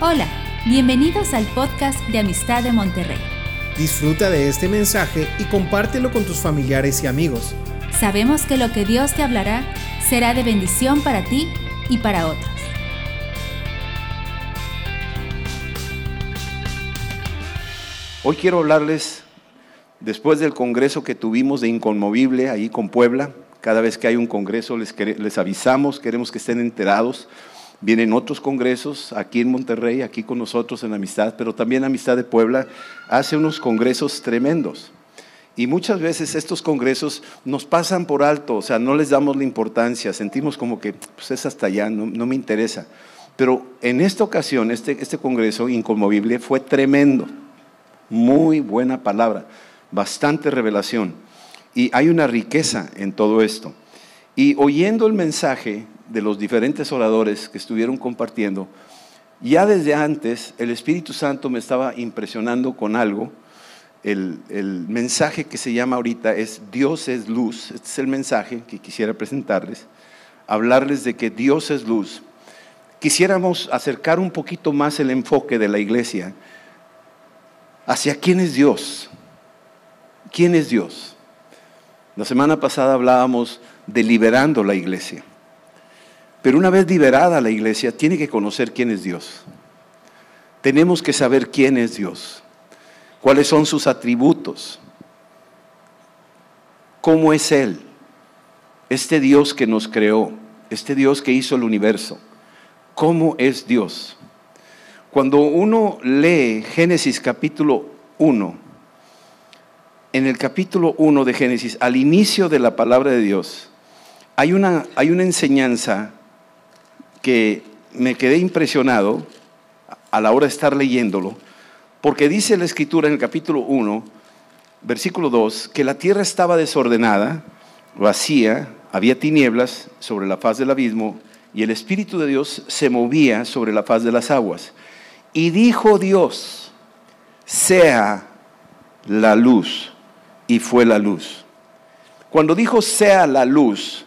Hola, bienvenidos al podcast de Amistad de Monterrey. Disfruta de este mensaje y compártelo con tus familiares y amigos. Sabemos que lo que Dios te hablará será de bendición para ti y para otros. Hoy quiero hablarles, después del congreso que tuvimos de Inconmovible ahí con Puebla, cada vez que hay un congreso les, les avisamos, queremos que estén enterados. Vienen otros congresos aquí en Monterrey, aquí con nosotros en Amistad, pero también Amistad de Puebla hace unos congresos tremendos. Y muchas veces estos congresos nos pasan por alto, o sea, no les damos la importancia, sentimos como que pues es hasta allá, no, no me interesa. Pero en esta ocasión, este, este congreso inconmovible fue tremendo, muy buena palabra, bastante revelación. Y hay una riqueza en todo esto. Y oyendo el mensaje de los diferentes oradores que estuvieron compartiendo, ya desde antes el Espíritu Santo me estaba impresionando con algo. El, mensaje que se llama ahorita es Dios es luz. Este es el mensaje que quisiera presentarles. Hablarles de que Dios es luz. Quisiéramos acercar un poquito más el enfoque de la iglesia hacia quién es Dios. ¿Quién es Dios? La semana pasada hablábamos de liberando la iglesia. Pero una vez liberada la iglesia, tiene que conocer quién es Dios. Tenemos que saber quién es Dios, cuáles son sus atributos, cómo es Él, este Dios que nos creó, este Dios que hizo el universo, cómo es Dios. Cuando uno lee Génesis capítulo 1, en el capítulo 1 de Génesis, al inicio de la palabra de Dios, hay una, hay una enseñanza que me quedé impresionado a la hora de estar leyéndolo, porque dice la escritura en el capítulo 1, versículo 2, que la tierra estaba desordenada, vacía, había tinieblas sobre la faz del abismo, y el Espíritu de Dios se movía sobre la faz de las aguas. Y dijo Dios, sea la luz, y fue la luz. Cuando dijo sea la luz,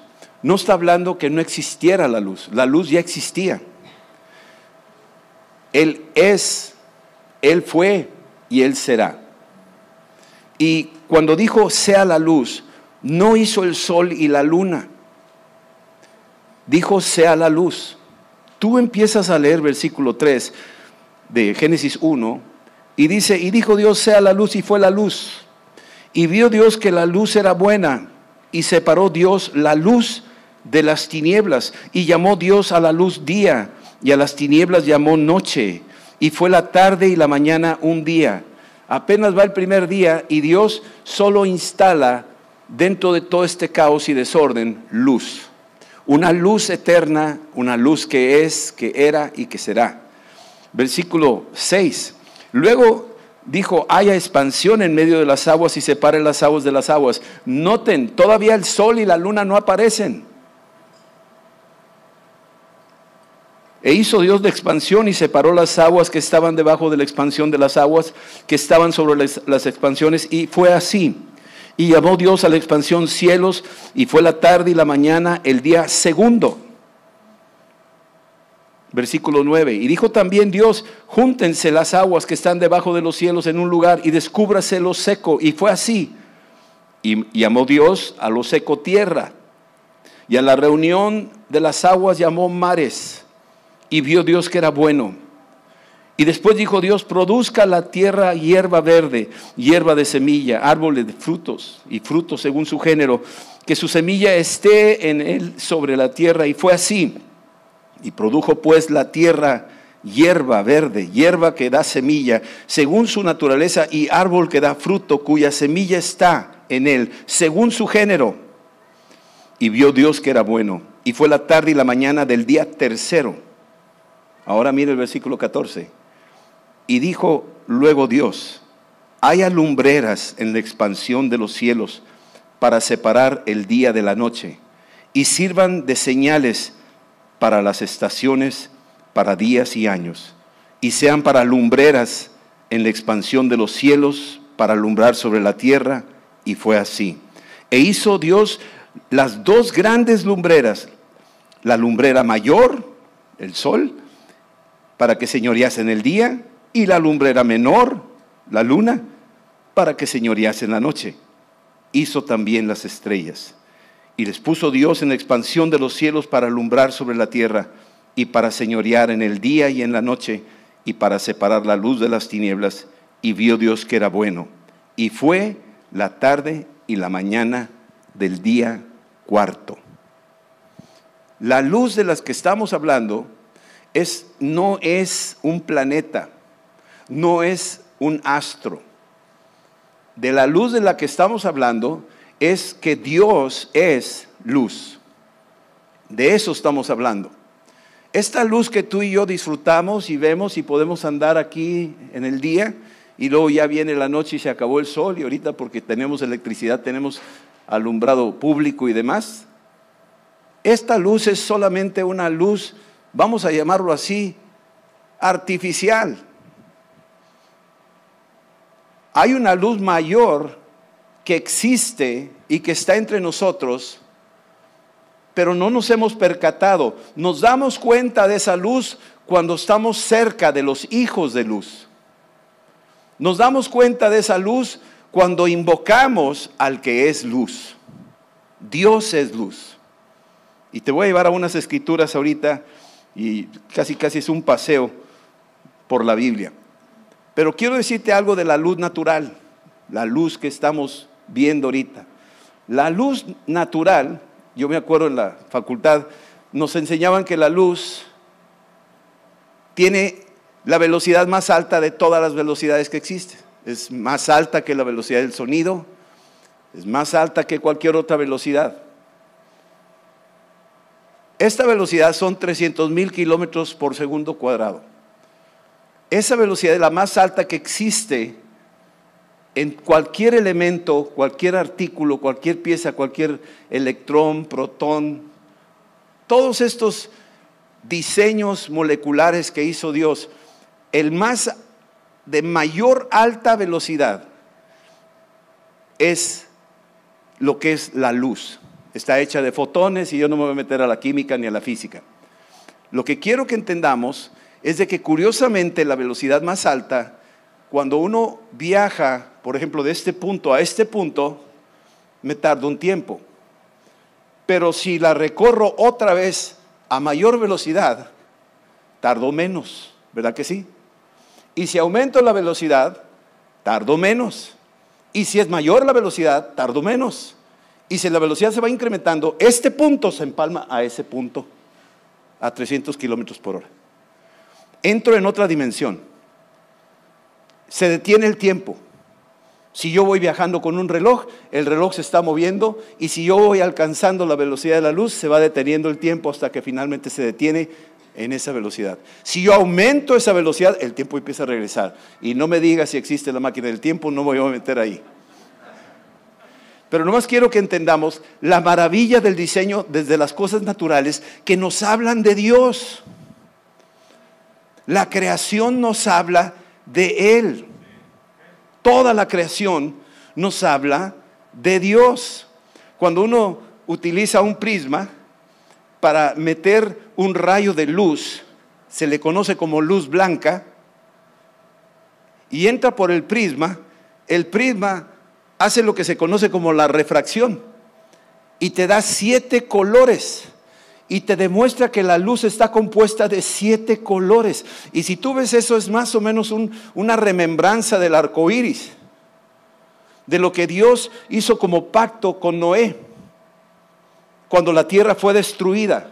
no está hablando que no existiera la luz, la luz ya existía. Él es, Él fue y Él será. Y cuando dijo sea la luz, no hizo el sol y la luna. Dijo sea la luz. Tú empiezas a leer versículo 3 de Génesis 1 y dice, y dijo Dios sea la luz y fue la luz. Y vio Dios que la luz era buena y separó Dios la luz de las tinieblas y llamó Dios a la luz día y a las tinieblas llamó noche y fue la tarde y la mañana un día. Apenas va el primer día y Dios solo instala dentro de todo este caos y desorden luz. Una luz eterna, una luz que es, que era y que será. Versículo 6. Luego dijo, haya expansión en medio de las aguas y separe las aguas de las aguas. Noten, todavía el sol y la luna no aparecen. E hizo Dios de expansión y separó las aguas que estaban debajo de la expansión de las aguas que estaban sobre las, las, expansiones y fue así. Y llamó Dios a la expansión cielos y fue la tarde y la mañana el día segundo. Versículo 9. Y dijo también Dios, júntense las aguas que están debajo de los cielos en un lugar y descúbrase lo seco. Y fue así. Y llamó Dios a lo seco tierra. Y a la reunión de las aguas llamó mares y vio Dios que era bueno. Y después dijo Dios, produzca la tierra hierba verde, hierba de semilla, árboles de frutos y frutos según su género, que su semilla esté en él sobre la tierra. Y fue así. Y produjo pues la tierra hierba verde, hierba que da semilla, según su naturaleza, y árbol que da fruto, cuya semilla está en él, según su género. Y vio Dios que era bueno. Y fue la tarde y la mañana del día tercero. Ahora mire el versículo 14. Y dijo luego Dios, haya lumbreras en la expansión de los cielos para separar el día de la noche y sirvan de señales para las estaciones, para días y años, y sean para lumbreras en la expansión de los cielos, para alumbrar sobre la tierra, y fue así. E hizo Dios las dos grandes lumbreras, la lumbrera mayor, el sol, para que señorease en el día, y la lumbrera menor, la luna, para que señorease en la noche. Hizo también las estrellas. Y les puso Dios en la expansión de los cielos para alumbrar sobre la tierra, y para señorear en el día y en la noche, y para separar la luz de las tinieblas. Y vio Dios que era bueno. Y fue la tarde y la mañana del día cuarto. La luz de las que estamos hablando es, no es un planeta, no es un astro. De la luz de la que estamos hablando es que Dios es luz. De eso estamos hablando. Esta luz que tú y yo disfrutamos y vemos y podemos andar aquí en el día y luego ya viene la noche y se acabó el sol y ahorita porque tenemos electricidad tenemos alumbrado público y demás. Esta luz es solamente una luz, vamos a llamarlo así, artificial. Hay una luz mayor que existe y que está entre nosotros, pero no nos hemos percatado. Nos damos cuenta de esa luz cuando estamos cerca de los hijos de luz. Nos damos cuenta de esa luz cuando invocamos al que es luz. Dios es luz. Y te voy a llevar a unas escrituras ahorita y casi casi es un paseo por la Biblia. Pero quiero decirte algo de la luz natural, la luz que estamos viendo ahorita. La luz natural, yo me acuerdo en la facultad, nos enseñaban que la luz tiene la velocidad más alta de todas las velocidades que existen es más alta que la velocidad del sonido, es más alta que cualquier otra velocidad. Esta velocidad son 300 mil kilómetros por segundo cuadrado. Esa velocidad es la más alta que existe en cualquier elemento, cualquier artículo, cualquier pieza, cualquier electrón, protón, todos estos diseños moleculares que hizo Dios, el más de mayor alta velocidad es lo que es la luz. Está hecha de fotones y yo no me voy a meter a la química ni a la física. Lo que quiero que entendamos es de que curiosamente la velocidad más alta, cuando uno viaja, por ejemplo, de este punto a este punto, me tarda un tiempo. Pero si la recorro otra vez a mayor velocidad, tardo menos, ¿verdad que sí? Y si aumento la velocidad, tardo menos. Y si es mayor la velocidad, tardo menos. Y si la velocidad se va incrementando, este punto se empalma a ese punto, a 300 kilómetros por hora. Entro en otra dimensión. Se detiene el tiempo. Si yo voy viajando con un reloj, el reloj se está moviendo y si yo voy alcanzando la velocidad de la luz, se va deteniendo el tiempo hasta que finalmente se detiene en esa velocidad. Si yo aumento esa velocidad, el tiempo empieza a regresar. Y no me diga si existe la máquina del tiempo, no me voy a meter ahí. Pero nomás quiero que entendamos la maravilla del diseño desde las cosas naturales que nos hablan de Dios. La creación nos habla de Él. Toda la creación nos habla de Dios. Cuando uno utiliza un prisma para meter un rayo de luz, se le conoce como luz blanca, y entra por el prisma, el prisma hace lo que se conoce como la refracción y te da siete colores y te demuestra que la luz está compuesta de siete colores. Y si tú ves eso es más o menos una remembranza del arco iris, de lo que Dios hizo como pacto con Noé cuando la tierra fue destruida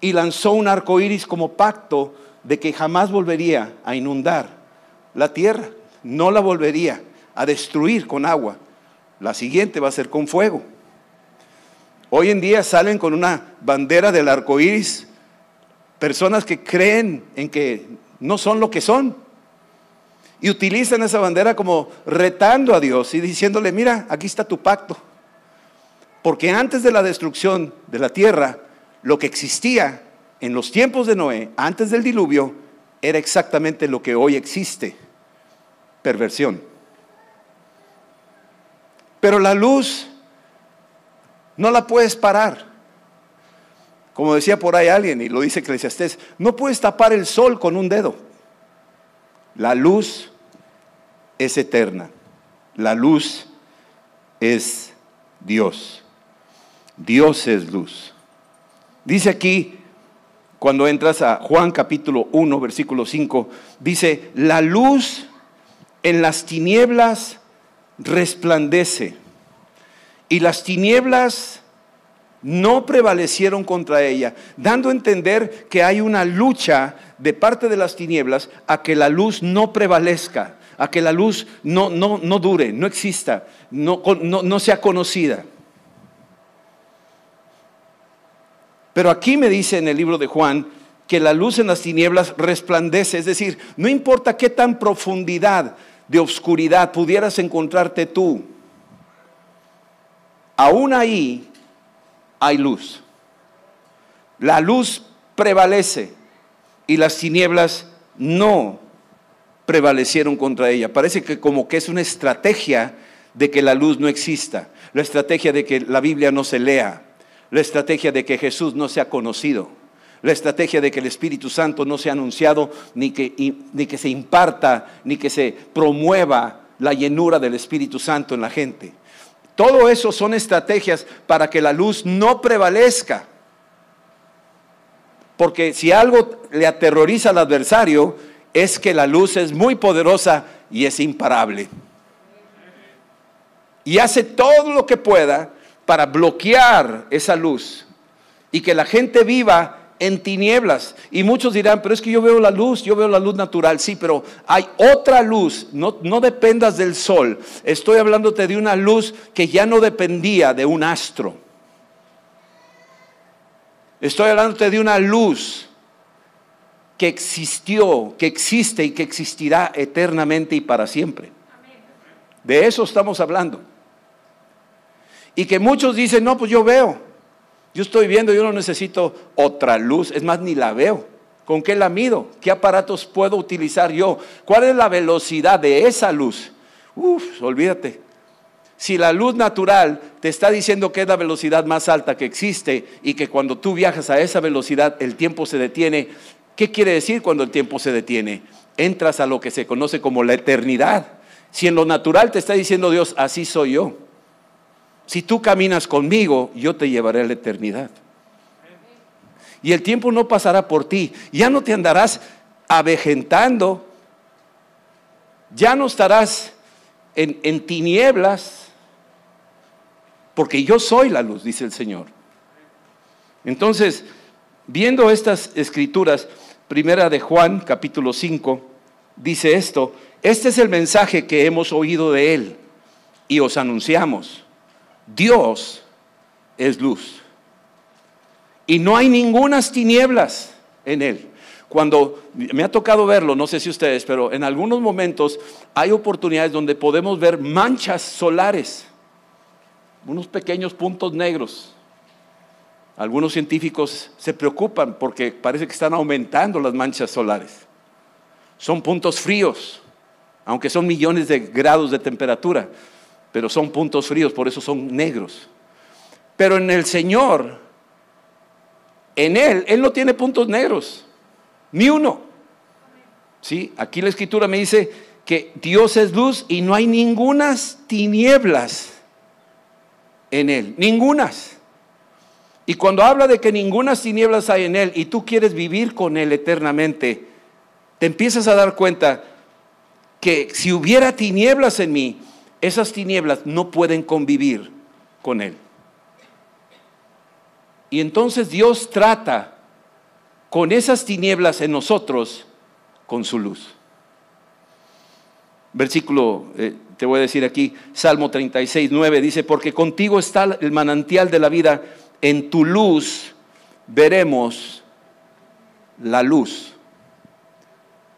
y lanzó un arco iris como pacto de que jamás volvería a inundar la tierra, no la volvería a destruir con agua. La siguiente va a ser con fuego. Hoy en día salen con una bandera del arco iris personas que creen en que no son lo que son y utilizan esa bandera como retando a Dios y diciéndole, mira, aquí está tu pacto. Porque antes de la destrucción de la tierra, lo que existía en los tiempos de Noé, antes del diluvio, era exactamente lo que hoy existe, perversión. Pero la luz no la puedes parar. Como decía por ahí alguien, y lo dice Eclesiastés, no puedes tapar el sol con un dedo. La luz es eterna. La luz es Dios. Dios es luz. Dice aquí, cuando entras a Juan capítulo 1, versículo 5, dice, la luz en las tinieblas resplandece y las tinieblas no prevalecieron contra ella, dando a entender que hay una lucha de parte de las tinieblas a que la luz no prevalezca, a que la luz no, no, no dure, no exista, no, no, no sea conocida. Pero aquí me dice en el libro de Juan que la luz en las tinieblas resplandece, es decir, no importa qué tan profundidad de oscuridad pudieras encontrarte tú, aún ahí hay luz. La luz prevalece y las tinieblas no prevalecieron contra ella. Parece que como que es una estrategia de que la luz no exista, la estrategia de que la Biblia no se lea, la estrategia de que Jesús no sea conocido, la estrategia de que el Espíritu Santo no sea anunciado, ni que, se imparta, ni que se promueva la llenura del Espíritu Santo en la gente. Todo eso son estrategias para que la luz no prevalezca. Porque si algo le aterroriza al adversario es que la luz es muy poderosa y es imparable. Y hace todo lo que pueda para bloquear esa luz y que la gente viva en tinieblas. Y muchos dirán, pero es que yo veo la luz, yo veo la luz natural, sí, pero hay otra luz, no, no dependas del sol. Estoy hablándote de una luz que ya no dependía de un astro. Estoy hablándote de una luz que existió, que existe y que existirá eternamente y para siempre. De eso estamos hablando. Y que muchos dicen, no, pues yo veo, yo estoy viendo, yo no necesito otra luz, es más, ni la veo. ¿Con qué la mido? ¿Qué aparatos puedo utilizar yo? ¿Cuál es la velocidad de esa luz? Uf, olvídate. Si la luz natural te está diciendo que es la velocidad más alta que existe y que cuando tú viajas a esa velocidad el tiempo se detiene, ¿qué quiere decir cuando el tiempo se detiene? Entras a lo que se conoce como la eternidad. Si en lo natural te está diciendo Dios, así soy yo. Si tú caminas conmigo, yo te llevaré a la eternidad. Y el tiempo no pasará por ti. Ya no te andarás avejentando. Ya no estarás en, en tinieblas. Porque yo soy la luz, dice el Señor. Entonces, viendo estas escrituras, primera de Juan, capítulo 5, dice esto, este es el mensaje que hemos oído de Él y os anunciamos Dios es luz. Y no hay ningunas tinieblas en Él. Cuando me ha tocado verlo, no sé si ustedes, pero en algunos momentos hay oportunidades donde podemos ver manchas solares, unos pequeños puntos negros. Algunos científicos se preocupan porque parece que están aumentando las manchas solares. Son puntos fríos, aunque son millones de grados de temperatura pero son puntos fríos, por eso son negros. Pero en el Señor, en Él, Él no tiene puntos negros, ni uno. ¿Sí? Aquí la escritura me dice que Dios es luz y no hay ningunas tinieblas en Él, ningunas. Y cuando habla de que ningunas tinieblas hay en Él y tú quieres vivir con Él eternamente, te empiezas a dar cuenta que si hubiera tinieblas en mí, esas tinieblas no pueden convivir con Él. Y entonces Dios trata con esas tinieblas en nosotros con su luz. Versículo, eh, te voy a decir aquí, Salmo 36, 9, dice, porque contigo está el manantial de la vida, en tu luz veremos la luz.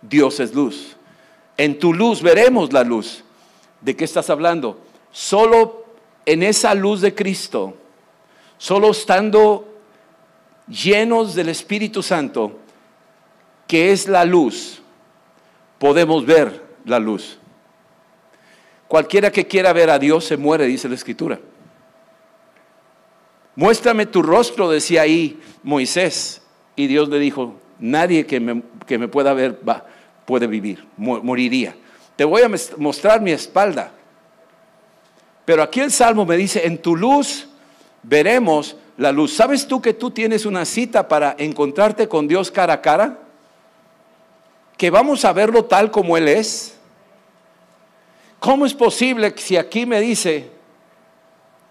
Dios es luz. En tu luz veremos la luz. ¿De qué estás hablando? Solo en esa luz de Cristo, solo estando llenos del Espíritu Santo, que es la luz, podemos ver la luz. Cualquiera que quiera ver a Dios se muere, dice la Escritura. Muéstrame tu rostro, decía ahí Moisés. Y Dios le dijo, nadie que me, que me pueda ver va, puede vivir, moriría. Te voy a mostrar mi espalda. Pero aquí el Salmo me dice, en tu luz veremos la luz. ¿Sabes tú que tú tienes una cita para encontrarte con Dios cara a cara? Que vamos a verlo tal como Él es. ¿Cómo es posible que si aquí me dice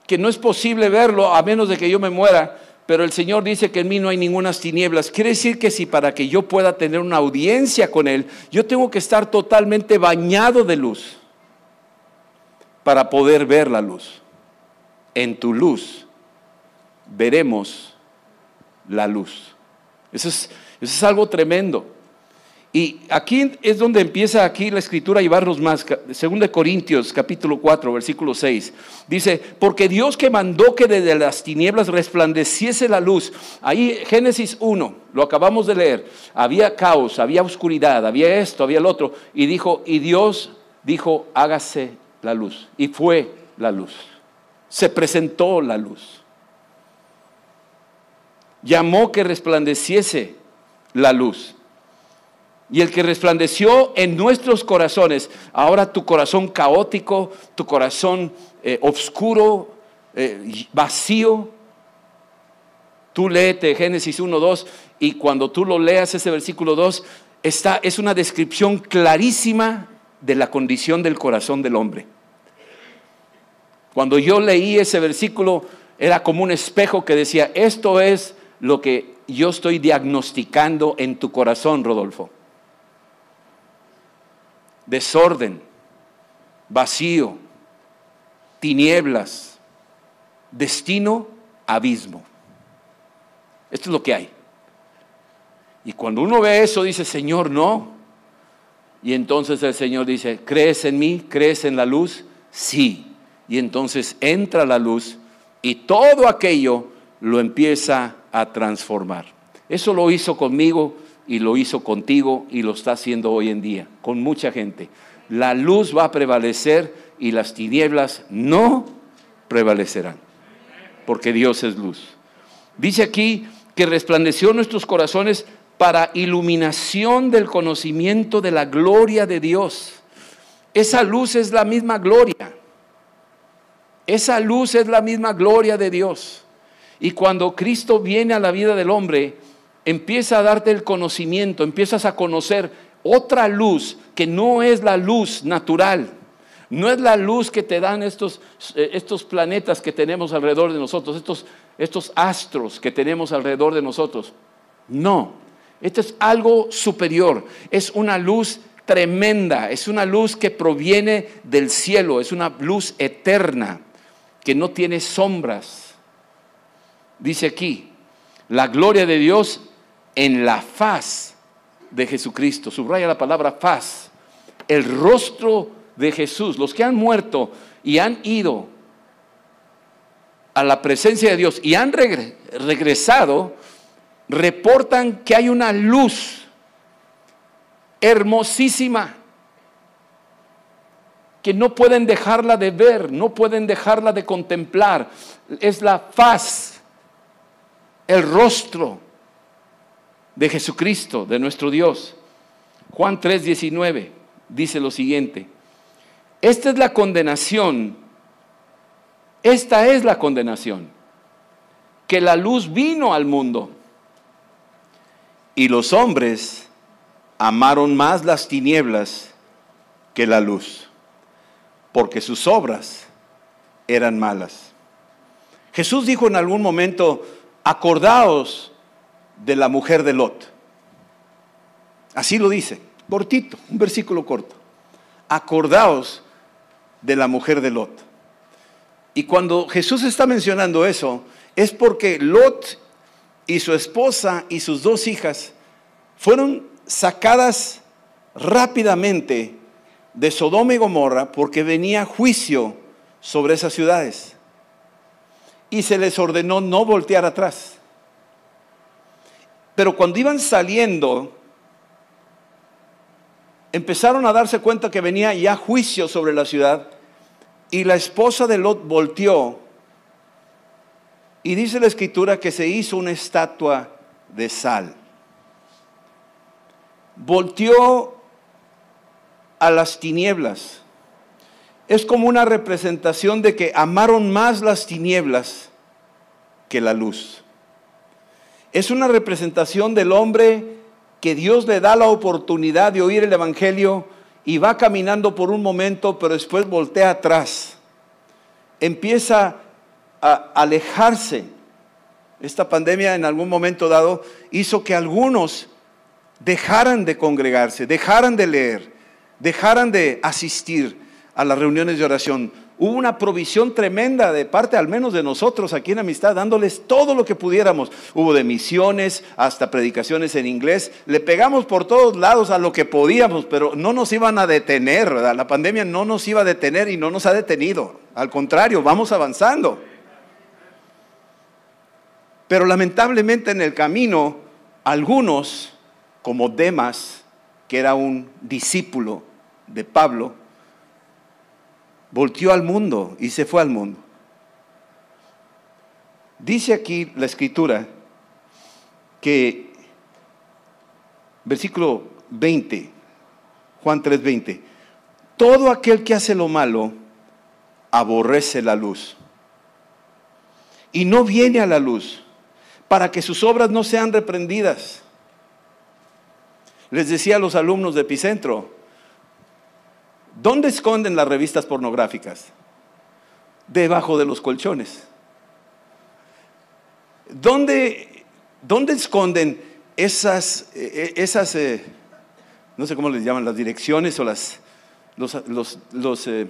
que no es posible verlo a menos de que yo me muera, pero el Señor dice que en mí no hay ninguna tinieblas? Quiere decir que si para que yo pueda tener una audiencia con Él, yo tengo que estar totalmente bañado de luz para poder ver la luz. En tu luz veremos la luz. Eso es, eso es algo tremendo. Y aquí es donde empieza aquí la escritura a llevarnos más. Según de Corintios capítulo 4, versículo 6. Dice, porque Dios que mandó que desde las tinieblas resplandeciese la luz. Ahí Génesis 1, lo acabamos de leer. Había caos, había oscuridad, había esto, había el otro. Y dijo, y Dios dijo, hágase la luz. Y fue la luz. Se presentó la luz. Llamó que resplandeciese la luz y el que resplandeció en nuestros corazones, ahora tu corazón caótico, tu corazón eh, oscuro, eh, vacío, tú léete Génesis 1, 2 y cuando tú lo leas ese versículo 2, está, es una descripción clarísima de la condición del corazón del hombre. Cuando yo leí ese versículo, era como un espejo que decía, esto es lo que yo estoy diagnosticando en tu corazón, Rodolfo desorden, vacío, tinieblas, destino, abismo. Esto es lo que hay. Y cuando uno ve eso, dice, Señor, no. Y entonces el Señor dice, ¿crees en mí? ¿Crees en la luz? Sí. Y entonces entra la luz y todo aquello lo empieza a transformar. Eso lo hizo conmigo y lo hizo contigo y lo está haciendo hoy en día, con mucha gente. La luz va a prevalecer y las tinieblas no prevalecerán, porque Dios es luz. Dice aquí que resplandeció nuestros corazones para iluminación del conocimiento de la gloria de Dios. Esa luz es la misma gloria. Esa luz es la misma gloria de Dios. Y cuando Cristo viene a la vida del hombre, empieza a darte el conocimiento, empiezas a conocer otra luz que no es la luz natural, no es la luz que te dan estos, eh, estos planetas que tenemos alrededor de nosotros, estos, estos astros que tenemos alrededor de nosotros. No, esto es algo superior, es una luz tremenda, es una luz que proviene del cielo, es una luz eterna, que no tiene sombras. Dice aquí, la gloria de Dios en la faz de Jesucristo. Subraya la palabra faz. El rostro de Jesús. Los que han muerto y han ido a la presencia de Dios y han regresado, reportan que hay una luz hermosísima que no pueden dejarla de ver, no pueden dejarla de contemplar. Es la faz, el rostro de Jesucristo, de nuestro Dios. Juan 3:19 dice lo siguiente, esta es la condenación, esta es la condenación, que la luz vino al mundo y los hombres amaron más las tinieblas que la luz, porque sus obras eran malas. Jesús dijo en algún momento, acordaos de la mujer de Lot. Así lo dice, cortito, un versículo corto. Acordaos de la mujer de Lot. Y cuando Jesús está mencionando eso, es porque Lot y su esposa y sus dos hijas fueron sacadas rápidamente de Sodoma y Gomorra porque venía juicio sobre esas ciudades. Y se les ordenó no voltear atrás. Pero cuando iban saliendo, empezaron a darse cuenta que venía ya juicio sobre la ciudad y la esposa de Lot volteó Y dice la escritura que se hizo una estatua de sal. Volteó a las tinieblas. Es como una representación de que amaron más las tinieblas que la luz. Es una representación del hombre que Dios le da la oportunidad de oír el Evangelio y va caminando por un momento, pero después voltea atrás. Empieza a alejarse. Esta pandemia en algún momento dado hizo que algunos dejaran de congregarse, dejaran de leer, dejaran de asistir a las reuniones de oración. Hubo una provisión tremenda de parte al menos de nosotros aquí en Amistad, dándoles todo lo que pudiéramos. Hubo de misiones hasta predicaciones en inglés. Le pegamos por todos lados a lo que podíamos, pero no nos iban a detener. La pandemia no nos iba a detener y no nos ha detenido. Al contrario, vamos avanzando. Pero lamentablemente en el camino, algunos, como Demas, que era un discípulo de Pablo, volteó al mundo y se fue al mundo. Dice aquí la escritura que, versículo 20, Juan 3:20, todo aquel que hace lo malo aborrece la luz y no viene a la luz para que sus obras no sean reprendidas. Les decía a los alumnos de Epicentro, ¿dónde esconden las revistas pornográficas? Debajo de los colchones. ¿Dónde, dónde esconden esas, eh, esas eh, no sé cómo les llaman, las direcciones o las, los, los, eh,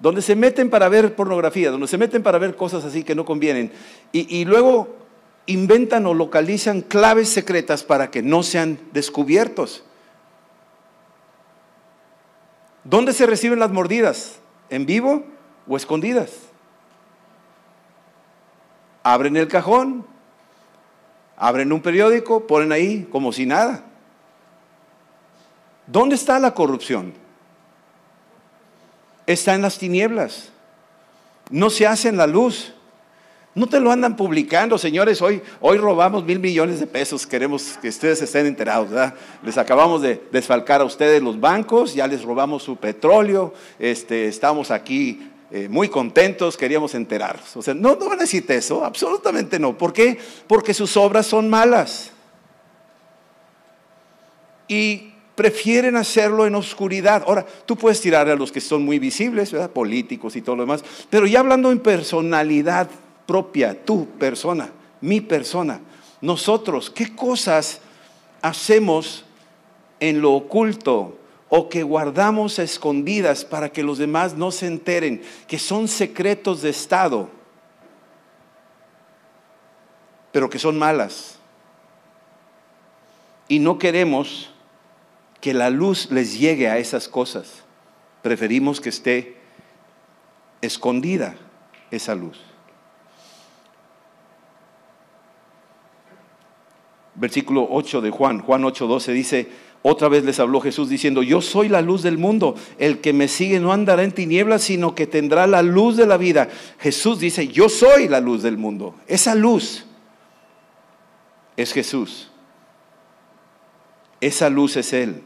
donde se meten para ver pornografía, donde se meten para ver cosas así que no convienen, y, y luego inventan o localizan claves secretas para que no sean descubiertos. ¿Dónde se reciben las mordidas? ¿En vivo o escondidas? Abren el cajón, abren un periódico, ponen ahí como si nada. ¿Dónde está la corrupción? Está en las tinieblas. No se hace en la luz. No te lo andan publicando, señores. Hoy, hoy robamos mil millones de pesos. Queremos que ustedes estén enterados. ¿verdad? Les acabamos de desfalcar a ustedes los bancos, ya les robamos su petróleo. Este, estamos aquí eh, muy contentos, queríamos enterarnos. O sea, no, no van a decirte eso, absolutamente no. ¿Por qué? Porque sus obras son malas. Y prefieren hacerlo en oscuridad. Ahora, tú puedes tirar a los que son muy visibles, políticos y todo lo demás, pero ya hablando en personalidad, propia, tu persona, mi persona. Nosotros, ¿qué cosas hacemos en lo oculto o que guardamos escondidas para que los demás no se enteren, que son secretos de Estado, pero que son malas? Y no queremos que la luz les llegue a esas cosas. Preferimos que esté escondida esa luz. Versículo 8 de Juan, Juan 8, 12 dice, otra vez les habló Jesús diciendo, yo soy la luz del mundo, el que me sigue no andará en tinieblas, sino que tendrá la luz de la vida. Jesús dice, yo soy la luz del mundo. Esa luz es Jesús. Esa luz es Él.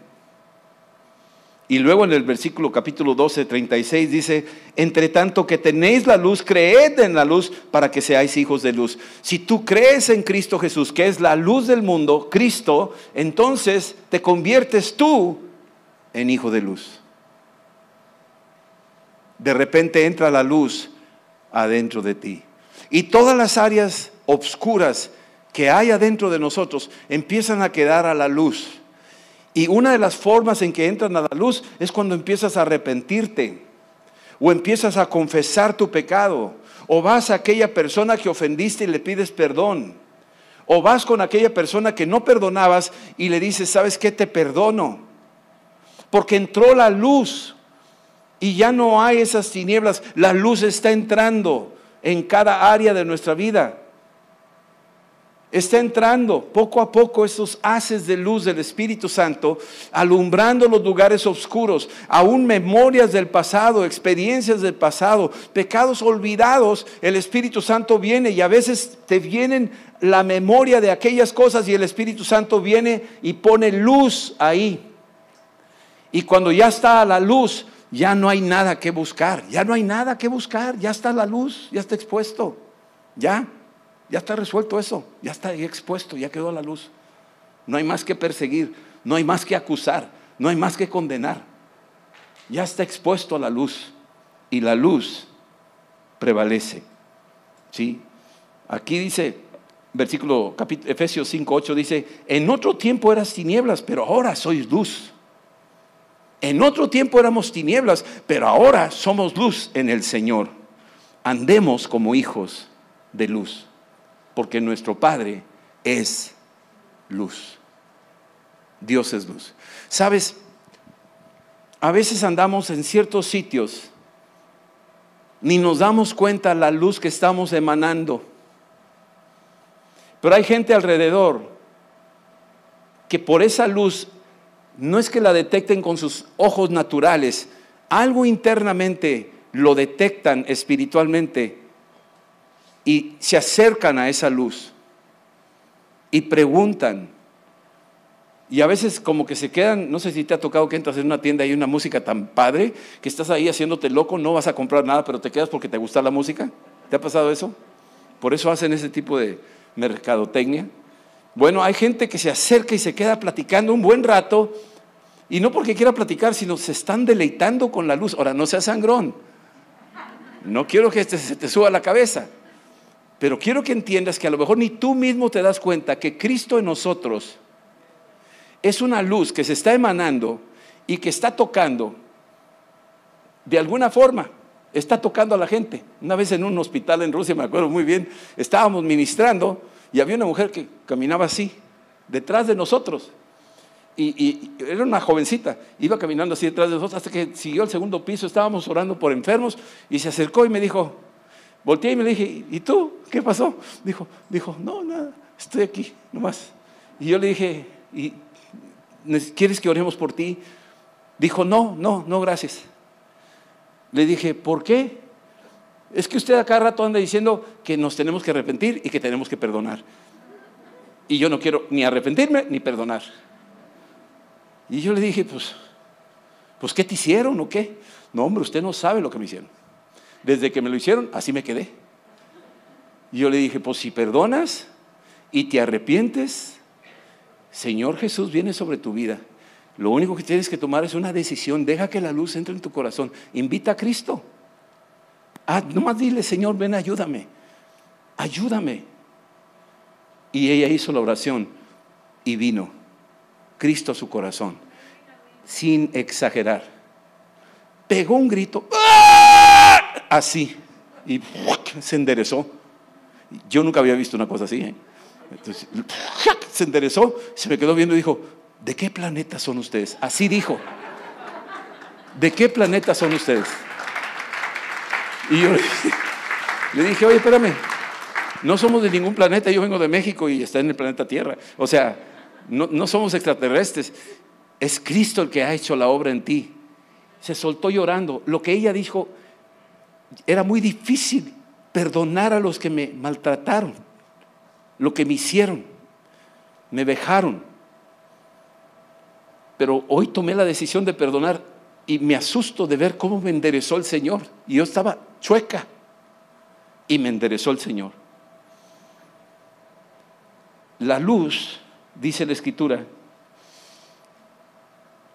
Y luego en el versículo capítulo 12, 36 dice, entre tanto que tenéis la luz, creed en la luz para que seáis hijos de luz. Si tú crees en Cristo Jesús, que es la luz del mundo, Cristo, entonces te conviertes tú en hijo de luz. De repente entra la luz adentro de ti. Y todas las áreas obscuras que hay adentro de nosotros empiezan a quedar a la luz y una de las formas en que entran a la luz es cuando empiezas a arrepentirte o empiezas a confesar tu pecado o vas a aquella persona que ofendiste y le pides perdón. O vas con aquella persona que no perdonabas y le dices, ¿sabes qué? Te perdono. Porque entró la luz y ya no hay esas tinieblas. La luz está entrando en cada área de nuestra vida. Está entrando poco a poco esos haces de luz del Espíritu Santo, alumbrando los lugares oscuros, aún memorias del pasado, experiencias del pasado, pecados olvidados. El Espíritu Santo viene y a veces te vienen la memoria de aquellas cosas y el Espíritu Santo viene y pone luz ahí. Y cuando ya está a la luz, ya no hay nada que buscar, ya no hay nada que buscar, ya está la luz, ya está expuesto, ya. Ya está resuelto eso, ya está expuesto, ya quedó a la luz. No hay más que perseguir, no hay más que acusar, no hay más que condenar. Ya está expuesto a la luz y la luz prevalece. ¿Sí? Aquí dice, versículo Efesios 5, 8 dice, en otro tiempo eras tinieblas, pero ahora sois luz. En otro tiempo éramos tinieblas, pero ahora somos luz en el Señor. Andemos como hijos de luz porque nuestro Padre es luz. Dios es luz. Sabes, a veces andamos en ciertos sitios, ni nos damos cuenta la luz que estamos emanando. Pero hay gente alrededor que por esa luz no es que la detecten con sus ojos naturales, algo internamente lo detectan espiritualmente y se acercan a esa luz y preguntan. Y a veces como que se quedan, no sé si te ha tocado que entras en una tienda y hay una música tan padre que estás ahí haciéndote loco, no vas a comprar nada, pero te quedas porque te gusta la música. ¿Te ha pasado eso? Por eso hacen ese tipo de mercadotecnia. Bueno, hay gente que se acerca y se queda platicando un buen rato, y no porque quiera platicar, sino se están deleitando con la luz. Ahora, no seas sangrón. No quiero que se te suba la cabeza. Pero quiero que entiendas que a lo mejor ni tú mismo te das cuenta que Cristo en nosotros es una luz que se está emanando y que está tocando de alguna forma, está tocando a la gente. Una vez en un hospital en Rusia, me acuerdo muy bien, estábamos ministrando y había una mujer que caminaba así, detrás de nosotros. Y, era una jovencita, iba caminando así detrás de nosotros hasta que siguió al segundo piso, estábamos orando por enfermos y se acercó y me dijo, Volteé y me dije, ¿y tú? ¿Qué pasó? Dijo, dijo, no, nada, estoy aquí, nomás. Y yo le dije, ¿y ¿quieres que oremos por ti? Dijo, no, no, no, gracias. Le dije, ¿por qué? Es que usted acá rato anda diciendo que nos tenemos que arrepentir y que tenemos que perdonar. Y yo no quiero ni arrepentirme ni perdonar. Y yo le dije, pues, pues, ¿qué te hicieron o qué? No, hombre, usted no sabe lo que me hicieron. Desde que me lo hicieron, así me quedé. Yo le dije, pues si perdonas y te arrepientes, Señor Jesús viene sobre tu vida. Lo único que tienes que tomar es una decisión. Deja que la luz entre en tu corazón. Invita a Cristo. Ah, nomás dile, Señor, ven, ayúdame. Ayúdame. Y ella hizo la oración y vino Cristo a su corazón, sin exagerar. Pegó un grito. ¡Ah! Así y se enderezó. Yo nunca había visto una cosa así. ¿eh? Se enderezó, se me quedó viendo y dijo, ¿de qué planeta son ustedes? Así dijo. ¿De qué planeta son ustedes? Y yo le dije, oye, espérame, no somos de ningún planeta, yo vengo de México y está en el planeta Tierra. O sea, no, no somos extraterrestres. Es Cristo el que ha hecho la obra en ti. Se soltó llorando. Lo que ella dijo era muy difícil perdonar a los que me maltrataron, lo que me hicieron, me vejaron. Pero hoy tomé la decisión de perdonar y me asusto de ver cómo me enderezó el Señor. Y yo estaba chueca y me enderezó el Señor. La luz, dice la Escritura,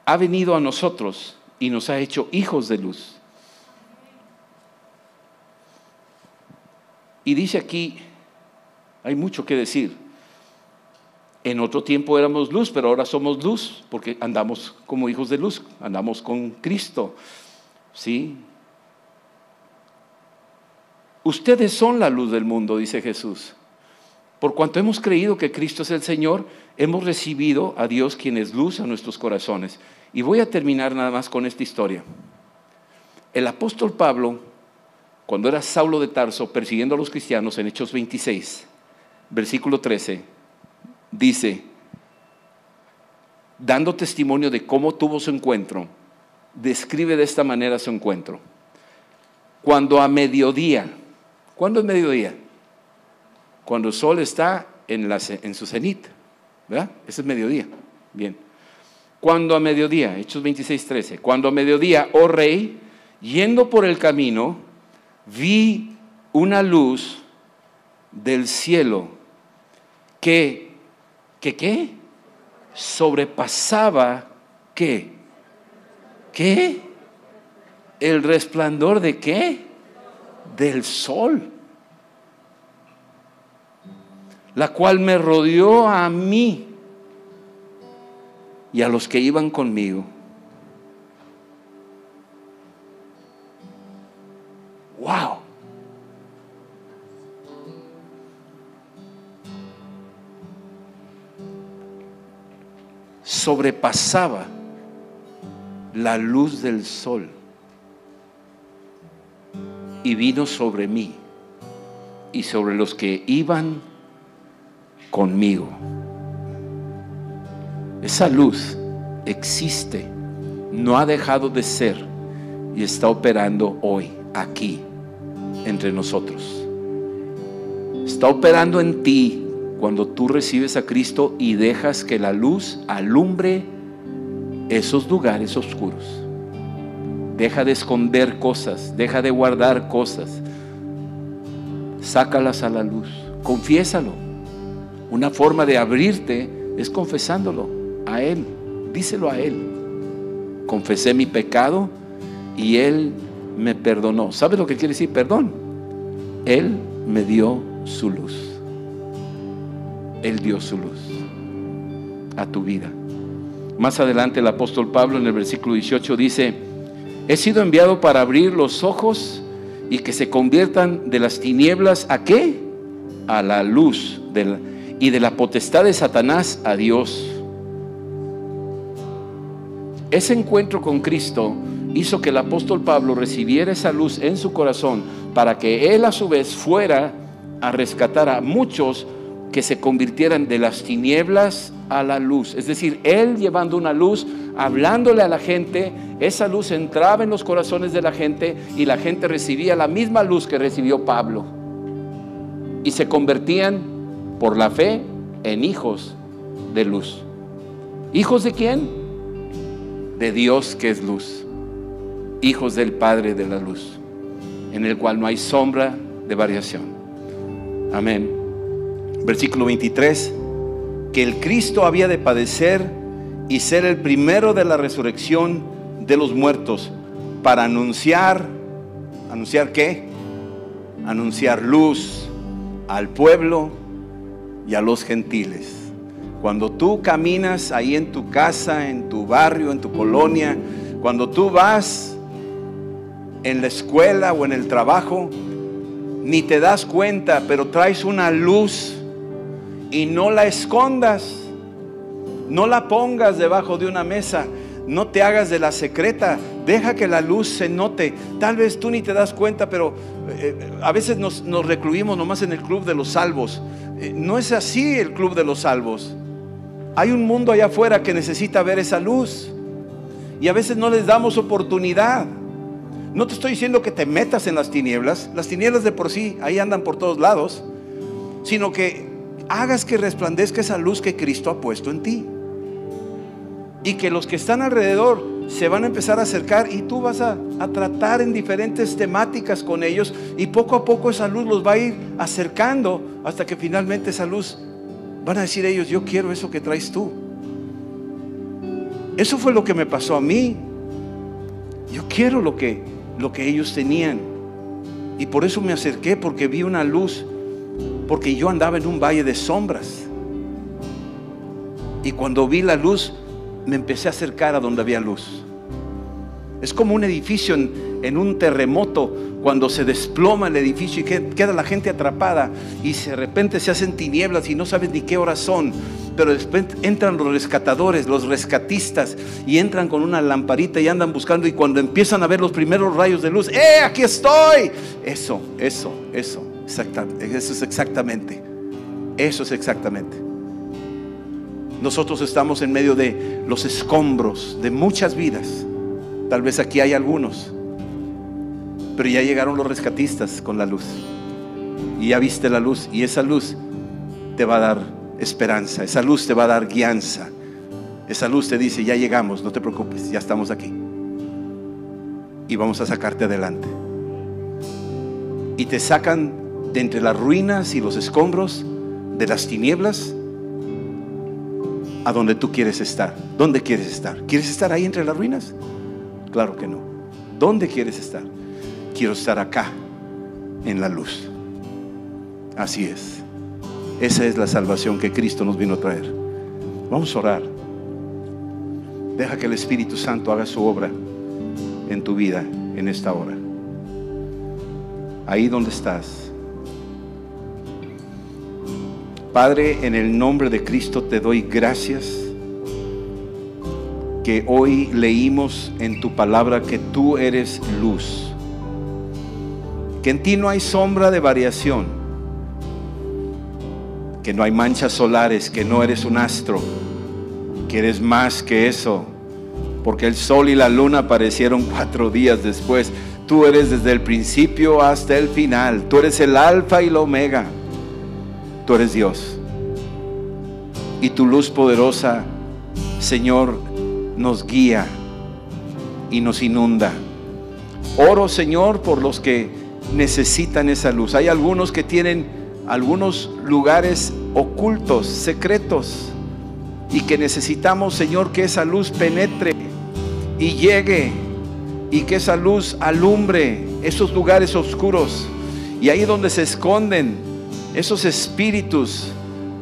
ha venido a nosotros y nos ha hecho hijos de luz. Y dice aquí, hay mucho que decir. En otro tiempo éramos luz, pero ahora somos luz, porque andamos como hijos de luz, andamos con Cristo. ¿Sí? Ustedes son la luz del mundo, dice Jesús. Por cuanto hemos creído que Cristo es el Señor, hemos recibido a Dios quien es luz a nuestros corazones. Y voy a terminar nada más con esta historia. El apóstol Pablo cuando era Saulo de Tarso persiguiendo a los cristianos en Hechos 26, versículo 13, dice, dando testimonio de cómo tuvo su encuentro, describe de esta manera su encuentro. Cuando a mediodía, ¿cuándo es mediodía? Cuando el sol está en, su cenit, ¿verdad? Ese es mediodía. Bien. Cuando a mediodía, Hechos 26, 13, cuando a mediodía, oh rey, yendo por el camino, vi una luz del cielo que, que qué? Sobrepasaba qué? ¿Qué? El resplandor de qué? Del sol. La cual me rodeó a mí y a los que iban conmigo. ¡Wow! Sobrepasaba la luz del sol y vino sobre mí y sobre los que iban conmigo. Esa luz existe, no ha dejado de ser y está operando hoy, aquí, entre nosotros. Está operando en ti cuando tú recibes a Cristo y dejas que la luz alumbre esos lugares oscuros. Deja de esconder cosas, deja de guardar cosas. Sácalas a la luz, confiésalo. Una forma de abrirte es confesándolo a Él, díselo a Él. Confesé mi pecado y Él me perdonó. ¿Sabes lo que quiere decir perdón? Él me dio su luz. Él dio su luz a tu vida. Más adelante el apóstol Pablo en el versículo 18 dice, he sido enviado para abrir los ojos y que se conviertan de las tinieblas a qué? A la luz y de la potestad de Satanás a Dios ese encuentro con Cristo hizo que el apóstol Pablo recibiera esa luz en su corazón para que él a su vez fuera a rescatar a muchos que se convirtieran de las tinieblas a la luz. Es decir, él llevando una luz, hablándole a la gente, esa luz entraba en los corazones de la gente y la gente recibía la misma luz que recibió Pablo. Y se convertían por la fe en hijos de luz. ¿Hijos de quién? de Dios que es luz, hijos del Padre de la luz, en el cual no hay sombra de variación. Amén. Versículo 23, que el Cristo había de padecer y ser el primero de la resurrección de los muertos para anunciar, anunciar qué? Anunciar luz al pueblo y a los gentiles. Cuando tú caminas ahí en tu casa, en tu barrio, en tu colonia, cuando tú vas en la escuela o en el trabajo, ni te das cuenta, pero traes una luz y no la escondas, no la pongas debajo de una mesa, no te hagas de la secreta, deja que la luz se note. Tal vez tú ni te das cuenta, pero eh, a veces nos, recluimos nomás en el club de los salvos. Eh, no es así el club de los salvos. Hay un mundo allá afuera que necesita ver esa luz. Y a veces no les damos oportunidad. No te estoy diciendo que te metas en las tinieblas. Las tinieblas de por sí ahí andan por todos lados. Sino que hagas que resplandezca esa luz que Cristo ha puesto en ti. Y que los que están alrededor se van a empezar a acercar y tú vas a, a, tratar en diferentes temáticas con ellos y poco a poco esa luz los va a ir acercando hasta que finalmente esa luz Van a decir ellos, yo quiero eso que traes tú. Eso fue lo que me pasó a mí. Yo quiero lo que, lo que ellos tenían. Y por eso me acerqué, porque vi una luz, porque yo andaba en un valle de sombras. Y cuando vi la luz, me empecé a acercar a donde había luz. Es como un edificio en, en un terremoto cuando se desploma el edificio y queda la gente atrapada y de repente se hacen tinieblas y no sabes ni qué horas son, pero después entran los rescatadores, los rescatistas y entran con una lamparita y andan buscando y cuando empiezan a ver los primeros rayos de luz, ¡eh, aquí estoy! Eso, eso, eso, eso es exactamente. Eso es exactamente. Nosotros estamos en medio de los escombros de muchas vidas. Tal vez aquí hay algunos. Pero ya llegaron los rescatistas con la luz. Y ya viste la luz. Y esa luz te va a dar esperanza. Esa luz te va a dar guianza. Esa luz te dice, ya llegamos, no te preocupes, ya estamos aquí. Y vamos a sacarte adelante. Y te sacan de entre las ruinas y los escombros, de las tinieblas, a donde tú quieres estar. ¿Dónde quieres estar? ¿Quieres estar ahí entre las ruinas? Claro que no. ¿Dónde quieres estar? Quiero estar acá, en la luz. Así es. Esa es la salvación que Cristo nos vino a traer. Vamos a orar. Deja que el Espíritu Santo haga su obra en tu vida en esta hora. Ahí donde estás. Padre, en el nombre de Cristo te doy gracias que hoy leímos en tu palabra que tú eres luz, que en ti no hay sombra de variación, que no hay manchas solares, que no eres un astro, que eres más que eso, porque el sol y la luna aparecieron cuatro días después. Tú eres desde el principio hasta el final, tú eres el alfa y la omega, tú eres Dios. Y tu luz poderosa, Señor, nos guía y nos inunda. Oro, Señor, por los que necesitan esa luz. Hay algunos que tienen algunos lugares ocultos, secretos, y que necesitamos, Señor, que esa luz penetre y llegue y que esa luz alumbre esos lugares oscuros y ahí donde se esconden esos espíritus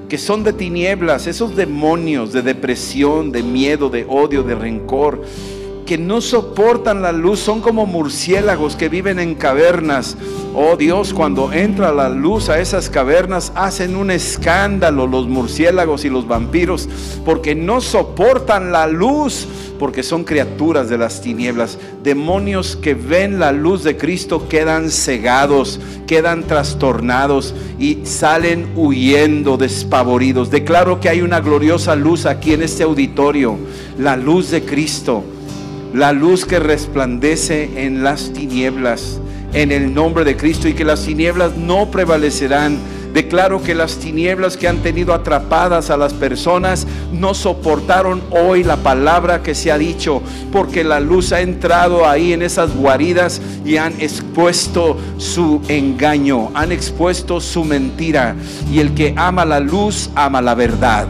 que son de tinieblas, esos demonios de depresión, de miedo, de odio, de rencor, que no soportan la luz, son como murciélagos que viven en cavernas. Oh Dios, cuando entra la luz a esas cavernas, hacen un escándalo los murciélagos y los vampiros, porque no soportan la luz, porque son criaturas de las tinieblas. Demonios que ven la luz de Cristo quedan cegados, quedan trastornados y salen huyendo despavoridos. Declaro que hay una gloriosa luz aquí en este auditorio, la luz de Cristo, la luz que resplandece en las tinieblas, en el nombre de Cristo y que las tinieblas no prevalecerán Declaro que las tinieblas que han tenido atrapadas a las personas no soportaron hoy la palabra que se ha dicho, porque la luz ha entrado ahí en esas guaridas y han expuesto su engaño, han expuesto su mentira. Y el que ama la luz, ama la verdad.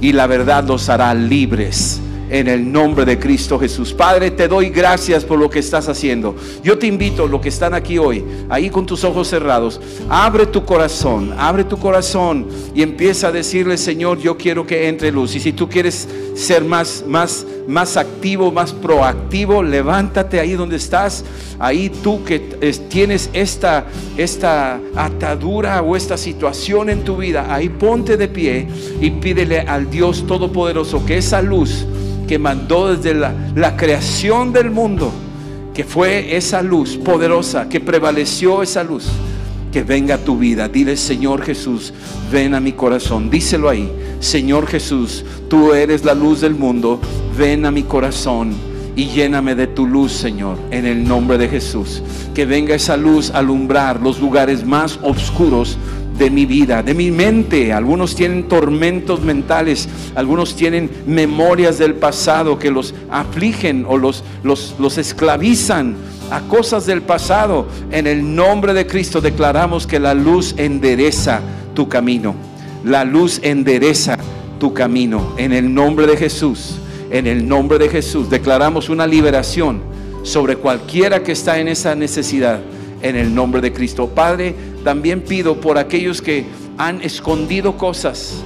Y la verdad los hará libres en el nombre de Cristo Jesús. Padre, te doy gracias por lo que estás haciendo. Yo te invito, los que están aquí hoy, ahí con tus ojos cerrados, abre tu corazón, abre tu corazón y empieza a decirle, Señor, yo quiero que entre luz. Y si tú quieres ser más, más, más activo, más proactivo, levántate ahí donde estás. Ahí tú que tienes esta, esta atadura o esta situación en tu vida, ahí ponte de pie y pídele al Dios Todopoderoso que esa luz que mandó desde la, creación del mundo, que fue esa luz poderosa, que prevaleció esa luz, que venga a tu vida. Dile, Señor Jesús, ven a mi corazón. Díselo ahí, Señor Jesús, tú eres la luz del mundo, ven a mi corazón y lléname de tu luz, Señor, en el nombre de Jesús. Que venga esa luz a alumbrar los lugares más oscuros de mi vida, de mi mente. Algunos tienen tormentos mentales, algunos tienen memorias del pasado que los afligen o los, los, los esclavizan a cosas del pasado. En el nombre de Cristo declaramos que la luz endereza tu camino. La luz endereza tu camino. En el nombre de Jesús, en el nombre de Jesús, declaramos una liberación sobre cualquiera que está en esa necesidad. En el nombre de Cristo. Padre, también pido por aquellos que han escondido cosas,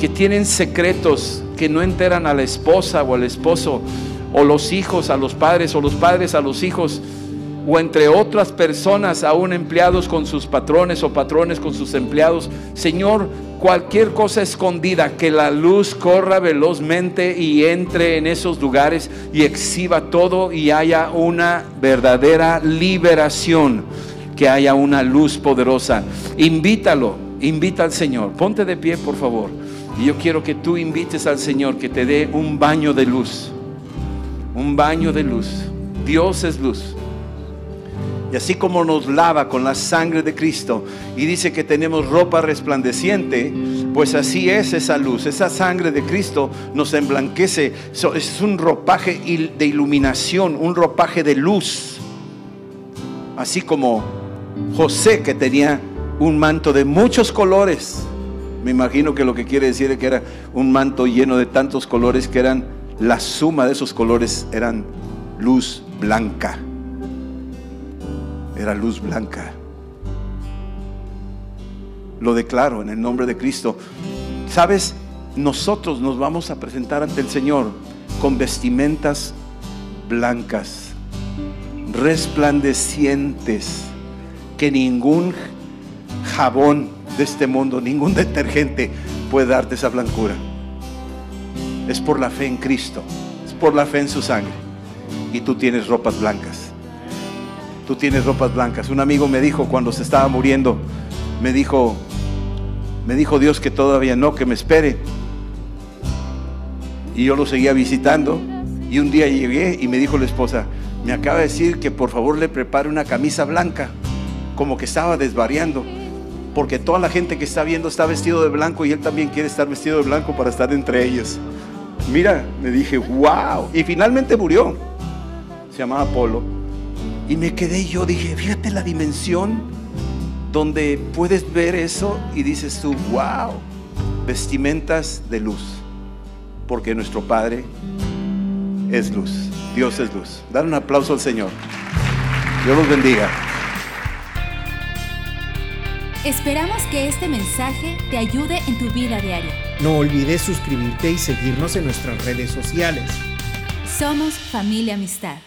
que tienen secretos, que no enteran a la esposa o al esposo, o los hijos a los padres, o los padres a los hijos, o entre otras personas, aún empleados con sus patrones o patrones con sus empleados. Señor, cualquier cosa escondida, que la luz corra velozmente y entre en esos lugares y exhiba todo y haya una verdadera liberación que haya una luz poderosa. Invítalo, Invita al Señor. Ponte de pie, por favor. Y yo quiero que tú invites al Señor que te dé un baño de luz. Un baño de luz. Dios es luz. Y así como nos lava con la sangre de Cristo y dice que tenemos ropa resplandeciente, pues así es esa luz. Esa sangre de Cristo nos emblanquece. Es un ropaje de iluminación, un ropaje de luz. Así como José que tenía un manto de muchos colores. Me imagino que lo que quiere decir es que era un manto lleno de tantos colores que eran la suma de esos colores eran luz blanca era luz blanca. Lo declaro en el nombre de Cristo. Sabes, nosotros nos vamos a presentar ante el Señor con vestimentas blancas, resplandecientes, que ningún jabón de este mundo, ningún detergente puede darte esa blancura. Es por la fe en Cristo, es por la fe en su sangre. Y tú tienes ropas blancas tú tienes ropas blancas. Un amigo me dijo cuando se estaba muriendo, me dijo, me dijo Dios que todavía no, que me espere. Y yo lo seguía visitando. Y un día llegué y me dijo la esposa, me acaba de decir que por favor le prepare una camisa blanca, como que estaba desvariando, porque toda la gente que está viendo está vestido de blanco y él también quiere estar vestido de blanco para estar entre ellos. Mira, me dije, wow. Y finalmente murió. Se llamaba Polo. Y me quedé yo, dije, fíjate la dimensión donde puedes ver eso y dices tú, wow, vestimentas de luz, porque nuestro Padre es luz, Dios es luz. Dar un aplauso al Señor. Dios los bendiga. Esperamos que este mensaje te ayude en tu vida diaria. No olvides suscribirte y seguirnos en nuestras redes sociales. Somos familia amistad.